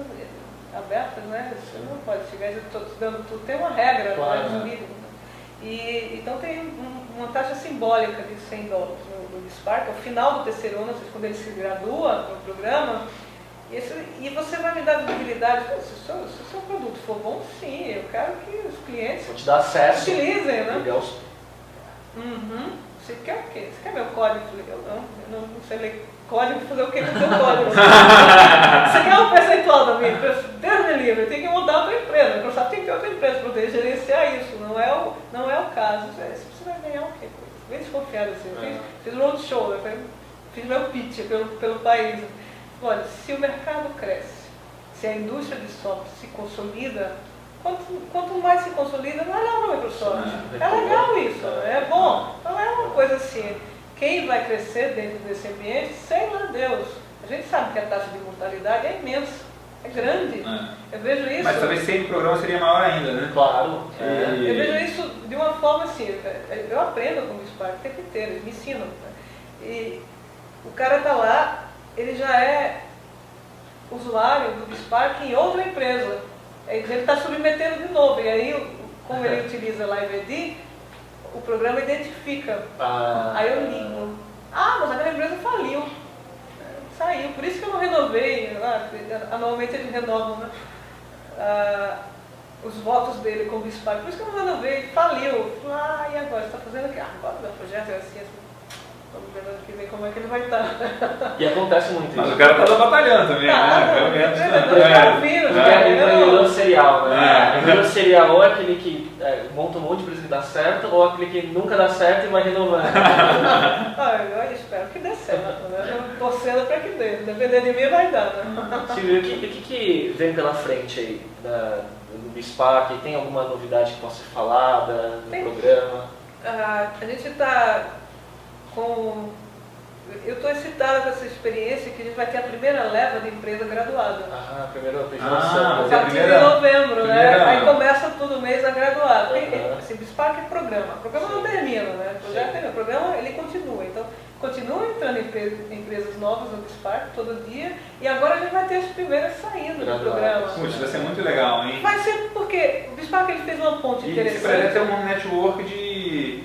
abertas, né? Você não pode chegar e estou te dando tudo. Tem uma regra, Claro, né? né? jurídica. E, então tem um- uma taxa simbólica de 100 dólares no, no Spark, ao final do terceiro ano, quando ele se gradua no programa, e, esse- e você vai me dar visibilidade. Se o, seu, se o seu produto for bom, sim, eu quero que os clientes Vou te dar acesso. utilizem, né? Os- Uhum. Você quer o quê? Você quer meu código? Eu não, eu não, não sei ler código, fazer o que com o seu código? Você quer um percentual da minha empresa? Deus me livre, tem que montar outra empresa. A Microsoft tem que ter outra empresa para poder gerenciar isso. Não é o, não é o caso. Você vai ganhar o quê? Bem desconfiado assim. Eu fiz, fiz roadshow, eu fiz meu pitch pelo, pelo país. Olha, se o mercado cresce, se a indústria de software se consolida, quanto, quanto mais se consolida, melhor para a Microsoft. É legal isso, é bom. Não é uma coisa assim. Quem vai crescer dentro desse ambiente, sei lá Deus. A gente sabe que a taxa de mortalidade é imensa. É grande. É. Eu vejo isso. Mas talvez sem o programa seria maior ainda, né? Claro. É. Eu vejo isso de uma forma assim. Eu aprendo com o Spark o tempo inteiro, eles me ensinam. E o cara está lá, ele já é usuário do Spark em outra empresa. Ele está submetendo de novo. E aí, como ele utiliza LiveD, o programa identifica. Ah. Aí eu ligo. Ah, mas aquela empresa faliu. Saiu. Por isso que eu não renovei. Ah, anualmente eles renovam né? ah, os votos dele como Spark. Por isso que eu não renovei. Faliu. Ah, e agora? Você está fazendo o quê? Ah, agora o projeto é assim, assim. Vamos ver ano que vem como é que ele vai estar. E acontece muito isso. Mas o cara está batalhando também, ah, né? Pelo menos. É, é, serial, né? É. Empreendedor serial ou é aquele que é, monta um monte de empresa que dá certo, ou aquele que nunca dá certo e vai renovando. ah, eu espero que dê certo, né? Eu torcendo para que dê. Depender de mim vai dar, né? Silvio, o que, que, que vem pela frente aí da, do SPAC? Tem alguma novidade que possa ser falada no Tem. programa? Ah, a gente está com. Eu estou excitada com essa experiência que a gente vai ter a primeira leva de empresa graduada. Ah, a primeira ah, A partir de novembro, né? Aí começa todo mês a graduar. Uhum. Assim, Spark é programa. O programa não termina, né? O projeto, o programa ele continua. Então, continua entrando empresas, empresas novas no Spark todo dia. E agora a gente vai ter as primeiras saindo do programa. Puxa, vai ser muito legal, hein? Vai ser porque o Spark ele fez uma ponte e interessante. Esse projeto é um network de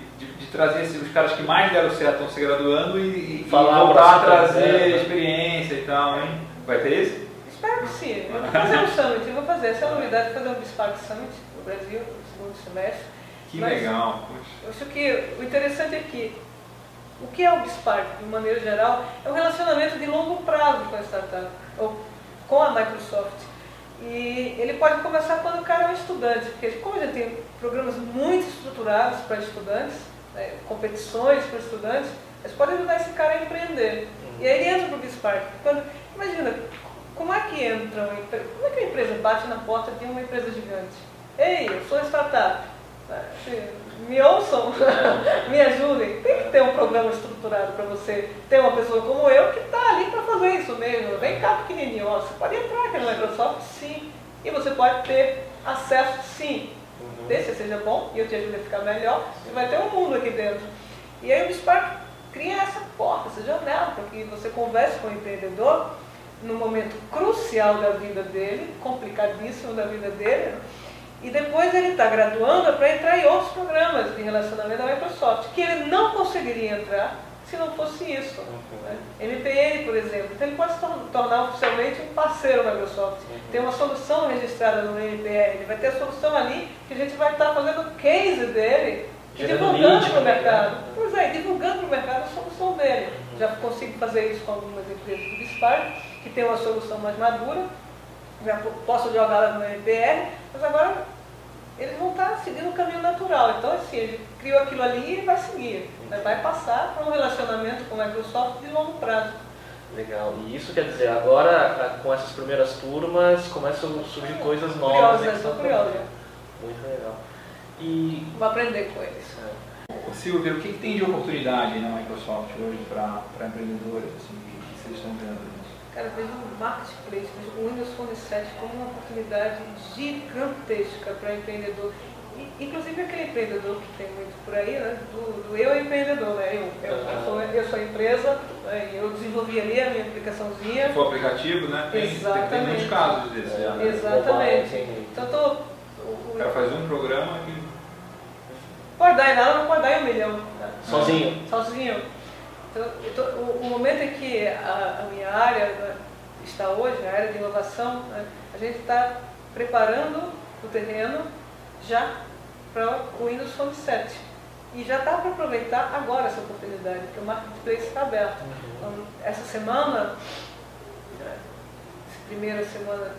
trazer os caras que mais deram certo estão se graduando e, e voltar a trazer experiência e tal, hein? Vai ter isso? Espero que sim. Eu vou fazer um summit, eu vou fazer. Essa é a novidade de fazer um Bispark Summit no Brasil, no segundo semestre. Que Mas, legal. Eu acho que o interessante é que o que é o Bispark, de maneira geral, é um relacionamento de longo prazo com a startup, ou com a Microsoft. E ele pode começar quando o cara é um estudante, porque como a gente tem programas muito estruturados para estudantes, né, competições para estudantes, eles podem ajudar esse cara a empreender. Uhum. E aí ele entra para o Bispark. Quando, imagina, como é que entra uma empresa, como é que a empresa bate na porta de uma empresa gigante? Ei, eu sou startup. Me ouçam, me ajudem. Tem que ter um programa estruturado para você ter uma pessoa como eu que está ali para fazer isso mesmo. Vem cá pequenininho, você pode entrar aqui no Microsoft, sim. E você pode ter acesso, sim, desse seja bom e eu te ajudo a ficar melhor, você vai ter um mundo aqui dentro. E aí o Spark cria essa porta, essa janela, para que você converse com o empreendedor no momento crucial da vida dele, complicadíssimo da vida dele, e depois ele está graduando para entrar em outros programas de relacionamento da Microsoft, que ele não conseguiria entrar se não fosse isso. Né? MPN, por exemplo. Então ele pode se tornar oficialmente um parceiro da Microsoft. Uhum. Tem uma solução registrada no MPN, ele vai ter a solução ali que a gente vai estar fazendo o case dele e divulgando para o mercado. Né? Pois é, divulgando para o mercado a solução dele. Uhum. Já consigo fazer isso com algumas empresas do Spark, que tem uma solução mais madura. Já posso jogá-la no MPR, mas agora eles vão estar seguindo o caminho natural. Então, assim, criou aquilo ali e vai seguir. Né? Vai passar para um relacionamento com a Microsoft de longo prazo. Legal. E isso quer dizer, agora com essas primeiras turmas começam a surgir coisas novas. Curiosa, estou curiosa. Muito legal. E... Vou aprender com eles. É. Silvia, o que, que, tem de oportunidade na Microsoft hoje para empreendedores? Assim, o que vocês estão vendo? Cara, vejo o marketplace, vejo o Windows Phone 7 como uma oportunidade gigantesca para empreendedor. Inclusive aquele empreendedor que tem muito por aí, né? Do, do eu empreendedor, né? Eu, eu, eu, sou, eu sou empresa, né? eu desenvolvi ali a minha aplicaçãozinha. For aplicativo, né? Tem, Exatamente. tem, tem muitos casos desses. É, Exatamente. Então tô, o, o cara faz um programa que. Pode dar em nada, não pode dar em um milhão. Né? Sozinho. Sozinho. Então, tô, o, o, momento em que a, a minha área né, está hoje, a área de inovação, né, a gente está preparando o terreno já para o Windows Phone 7. E já está para aproveitar agora essa oportunidade, porque o marketplace está aberto. Então, essa semana, essa primeira semana,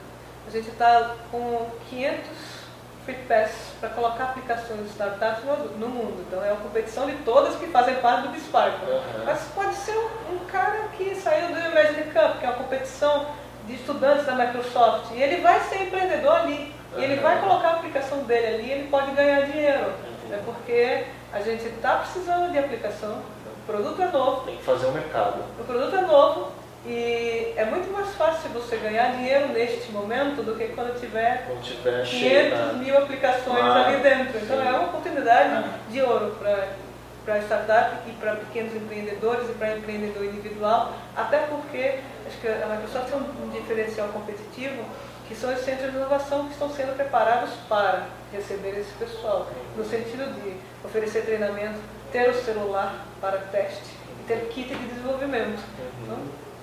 a gente está com 500 Free Pass para colocar aplicações de startups no, mundo. Então é uma competição de todas que fazem parte do Bispark. Uhum. Mas pode ser um, um, cara que saiu do Imagine Cup, que é uma competição de estudantes da Microsoft, e ele vai ser empreendedor ali. E ele vai colocar a aplicação dele ali ele pode ganhar dinheiro. É porque a gente está precisando de aplicação, o produto é novo. Tem que fazer o mercado. O produto é novo, e é muito mais fácil você ganhar dinheiro neste momento do que quando tiver, quando tiver 500 cheio, mil aplicações ah, ali dentro. Então sim. é uma oportunidade ah. de ouro para startup e para pequenos empreendedores e para empreendedor individual, até porque acho que a Microsoft tem um diferencial competitivo que são os centros de inovação que estão sendo preparados para receber esse pessoal, no sentido de oferecer treinamento, ter o celular para teste e ter kit de desenvolvimento. Então,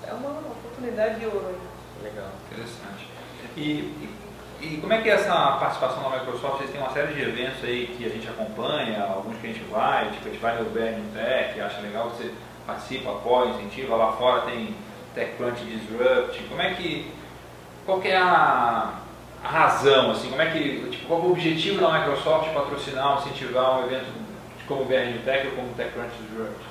é uma oportunidade de ouro. Legal. Interessante. E, e, como é que é essa participação da Microsoft? Vocês têm uma série de eventos aí que a gente acompanha, alguns que a gente vai, tipo, a gente vai no Burning Tech, acha legal, você participa, apoia, incentiva, lá fora tem TechCrunch Disrupt. Como é que. Qual que é a, a razão, assim, como é que. Tipo, qual é o objetivo da Microsoft patrocinar, incentivar um evento como o BR Tech ou como o TechCrunch Disrupt?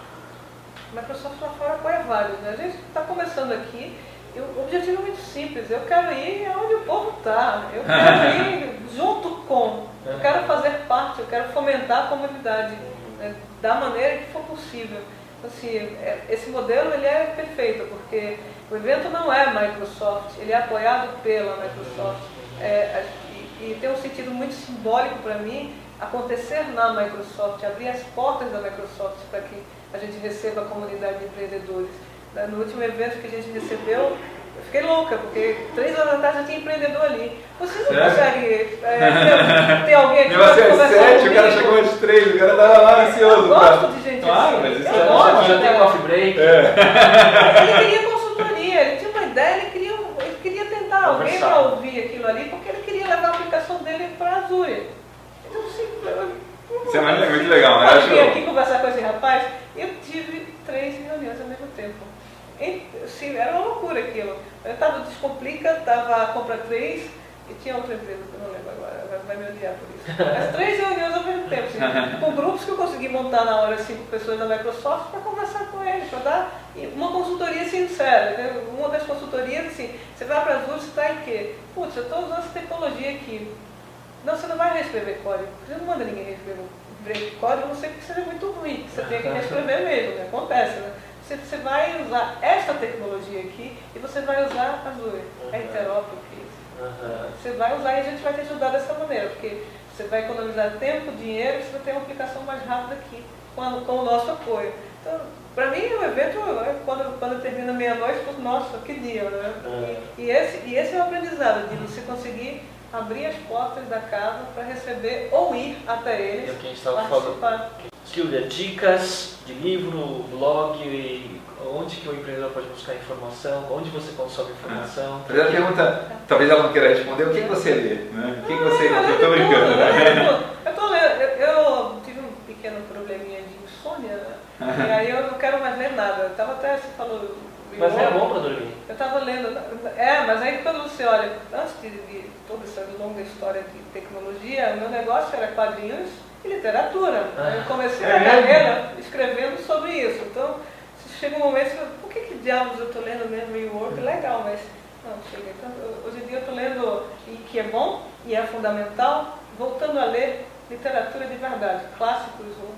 Microsoft lá fora apoia vários. Né? A gente está começando aqui e o objetivo é muito simples. Eu quero ir onde o povo está. Eu quero ir junto com. Eu quero fazer parte, eu quero fomentar a comunidade né? da maneira que for possível. Então, assim, é, esse modelo ele é perfeito, porque o evento não é Microsoft, ele é apoiado pela Microsoft. É, e, e tem um sentido muito simbólico para mim acontecer na Microsoft, abrir as portas da Microsoft para que a gente receba a comunidade de empreendedores. No último evento que a gente recebeu, eu fiquei louca, porque três horas da tarde já tinha empreendedor ali. Você não consegue é, ter, alguém aqui para conversar sete, o cara chegou às três, o cara estava lá ansioso. Eu gosto de gente claro, assim. Mas isso eu é gosto, já tem coffee break. É. Ele queria consultoria, ele tinha uma ideia, ele queria, ele queria tentar alguém para ouvir aquilo ali, porque ele queria levar a aplicação dele para a Azure. Então, assim, isso é muito legal, né? Eu vim aqui conversar com esse rapaz, eu tive três reuniões ao mesmo tempo. E, assim, era uma loucura aquilo. Eu estava Descomplica, estava Compra 3 e tinha outra empresa que eu não lembro agora, vai me odiar por isso. As três reuniões ao mesmo tempo, assim, com grupos que eu consegui montar na hora, cinco pessoas da Microsoft, para conversar com eles, para dar uma consultoria sincera. Né? Uma das consultorias, assim, você vai para as Azure, você está em quê? Putz, eu estou usando essa tecnologia aqui não, você não vai reescrever código. Você não manda ninguém reescrever código, a não ser que seja muito ruim. Você tem que reescrever mesmo, né? acontece, né? Você, você vai usar esta tecnologia aqui e você vai usar a Azure, a Interoperability. Uhum. Você vai usar e a gente vai te ajudar dessa maneira, porque você vai economizar tempo, dinheiro e você vai ter uma aplicação mais rápida aqui com, com o nosso apoio. Então, para mim, o evento, quando, quando termina meia-noite, nossa, que dia, né? Uhum. E, e, esse, e esse é o aprendizado, de você conseguir abrir as portas da casa para receber ou ir até eles. É o que a gente estava falando. Silvia, dicas de livro, blog, onde que o empreendedor pode buscar informação, onde você consome informação. Ah. Primeira pergunta, talvez ela não queira responder, o que, você lê? Né? O que, você lê? Eu estou brincando. Né? Eu estou lendo, eu tive um pequeno probleminha de insônia, né? e aí eu não quero mais ler nada. Eu estava até, você falou, mas é bom para dormir. Eu estava lendo. É, mas aí quando você olha, antes de, de, toda essa longa história de tecnologia, meu negócio era quadrinhos e literatura. Ah, eu comecei é a carreira escrevendo sobre isso. Então, chega um momento, você por que, que diabos eu estou lendo mesmo New Work? Legal, mas não, chega. Então, hoje em dia eu estou lendo, e que é bom e é fundamental, voltando a ler literatura de verdade, clássicos ou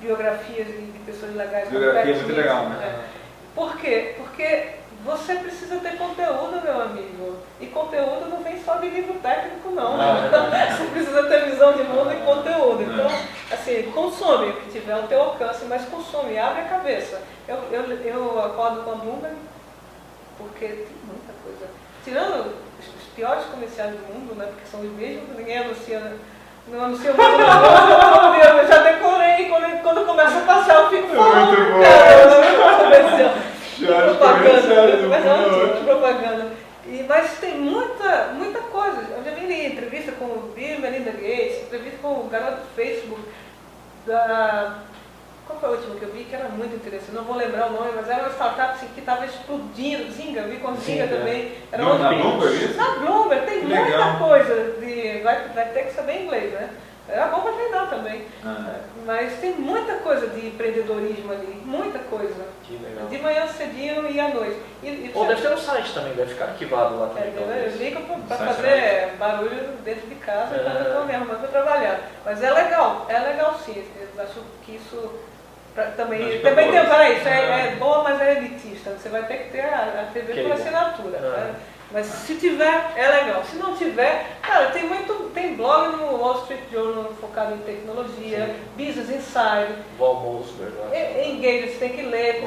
biografias de, de pessoas legais. Biografia é muito legal, né? É. Por quê? Porque você precisa ter conteúdo, meu amigo. E conteúdo não vem só de livro técnico, não. você precisa ter visão de mundo e conteúdo. Então, assim, consome o que tiver ao teu alcance, mas consome, abre a cabeça. Eu, eu, eu acordo com a Bloomberg, porque tem muita coisa. Tirando os piores comerciais do mundo, né? Porque são os mesmos, ninguém anuncia. Né? Não anuncia muito negócio, eu já decorei. Quando, quando começa a passar, eu fico falando, cara, propaganda, mas antes propaganda. E, mas tem muita, muita coisa. Eu já vi entrevista com o Bill Melinda Gates, entrevista com o garoto do Facebook, da qual foi a última que eu vi que era muito interessante? Não vou lembrar o nome, mas era uma startup assim, que estava explodindo. Zinga, vi com Zinga, Zinga. também. Era Não, uma na Bloomberg isso? Na Bloomberg, tem Que muita legal. coisa. De, vai, vai ter que saber inglês, né? Era bom para treinar também. Ah. Mas tem muita coisa de empreendedorismo ali, muita coisa. Que legal. De manhã cedinho e à noite. E, e Ou deve ter um site também, deve ficar arquivado lá é, também. eu talvez. ligo para fazer barulho dentro de casa É. quando eu estou mesmo para trabalhar. Mas é legal, é legal sim. Eu acho que isso pra- também. Mas também tem, peraí, isso é, Ah. é boa, mas é elitista. Você vai ter que ter a, a TV por Cable. assinatura. Ah. né? Mas se tiver, é legal. Se não tiver, cara, tem muito. Tem blog no Wall Street Journal focado em tecnologia, Business Insider. Lá. É, Engage, você tem que ler,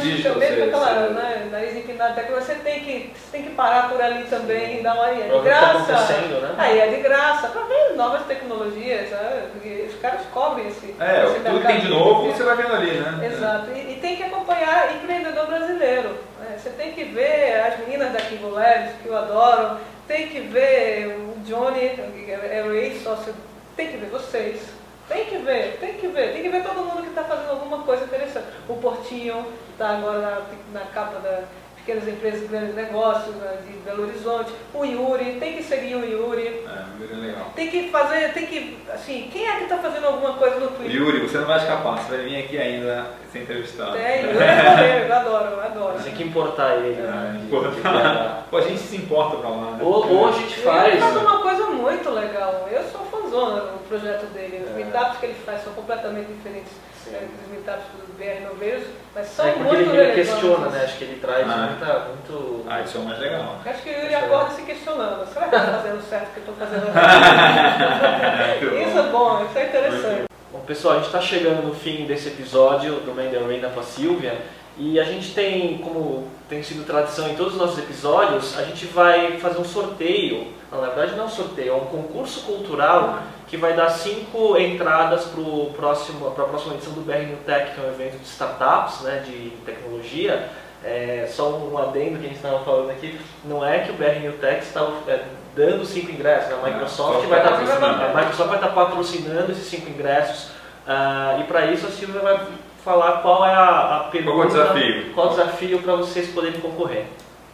Digital, também aquela você- né, nariz empinado, até que você tem que, você tem que parar por ali também e dar uma olhada. Pra De tá graça. acontecendo, né? Aí é de graça, para ver novas tecnologias? Porque os caras cobrem esse. É, esse tudo que tem de novo você vai vendo ali, né? Exato, e, e tem que acompanhar empreendedor brasileiro. Né? Você tem que ver as meninas da Kingo Labs, que eu adoro, tem que ver o Johnny, que é o ex-sócio, tem que ver vocês. Tem que ver, tem que ver, tem que ver todo mundo que está fazendo alguma coisa interessante. O Portinho, está agora na, na capa da Pequenas Empresas Grandes Negócios, né, de Belo Horizonte. O Yuri, tem que seguir o Yuri. É, é legal. Tem que fazer, tem que, assim, quem é que está fazendo alguma coisa no Twitter? Yuri, você não vai escapar, você vai vir aqui ainda ser entrevistado. Tem, Yuri é maneiro, eu adoro, eu adoro. Tem que importar ele, né? É, de- importar. Pô, a gente se importa pra lá, né? Ou, ou a gente Ele faz. faz uma coisa muito legal. Eu sou fãzona do projeto dele. Os É. meetups que ele faz são completamente diferentes Sim. né, dos meetups do BR Noveiros, mas são É muito ele, ele questiona, né? Acho que ele traz Ah. Muita, muito. Ah, isso é o mais legal. Eu Acho que o Yuri acorda se questionando. Será que eu estou fazendo certo o que eu estou fazendo? isso é bom, isso é interessante. Bom, pessoal, a gente está chegando no fim desse episódio do Reina com a Silvia e a gente tem, como tem sido tradição em todos os nossos episódios, a gente vai fazer um sorteio. Não, na verdade não é um sorteio, é um concurso cultural que vai dar cinco entradas para próximo, a próxima edição do BR New Tech, que é um evento de startups, né, de tecnologia. É, só um adendo que a gente estava falando aqui, não é que o BR New Tech está é, dando cinco ingressos, né? a Microsoft vai estar patrocinando. a Microsoft vai estar patrocinando esses cinco ingressos ah, e para isso a Silvia vai falar qual é a, a pergunta, Qual o desafio? qual o desafio para vocês poderem concorrer.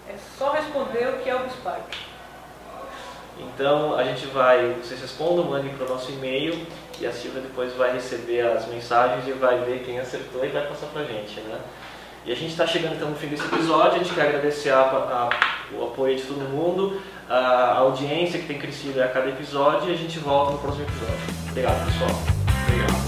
É só responder o que é o Spike. Então a gente vai, vocês respondam, mandem para o nosso e-mail e a Silvia depois vai receber as mensagens e vai ver quem acertou e vai passar para a gente, né? E a gente está chegando então no fim desse episódio, a gente quer agradecer a- a- o apoio de todo mundo, a audiência que tem crescido a cada episódio e a gente volta no próximo episódio. Obrigado pessoal. Legal.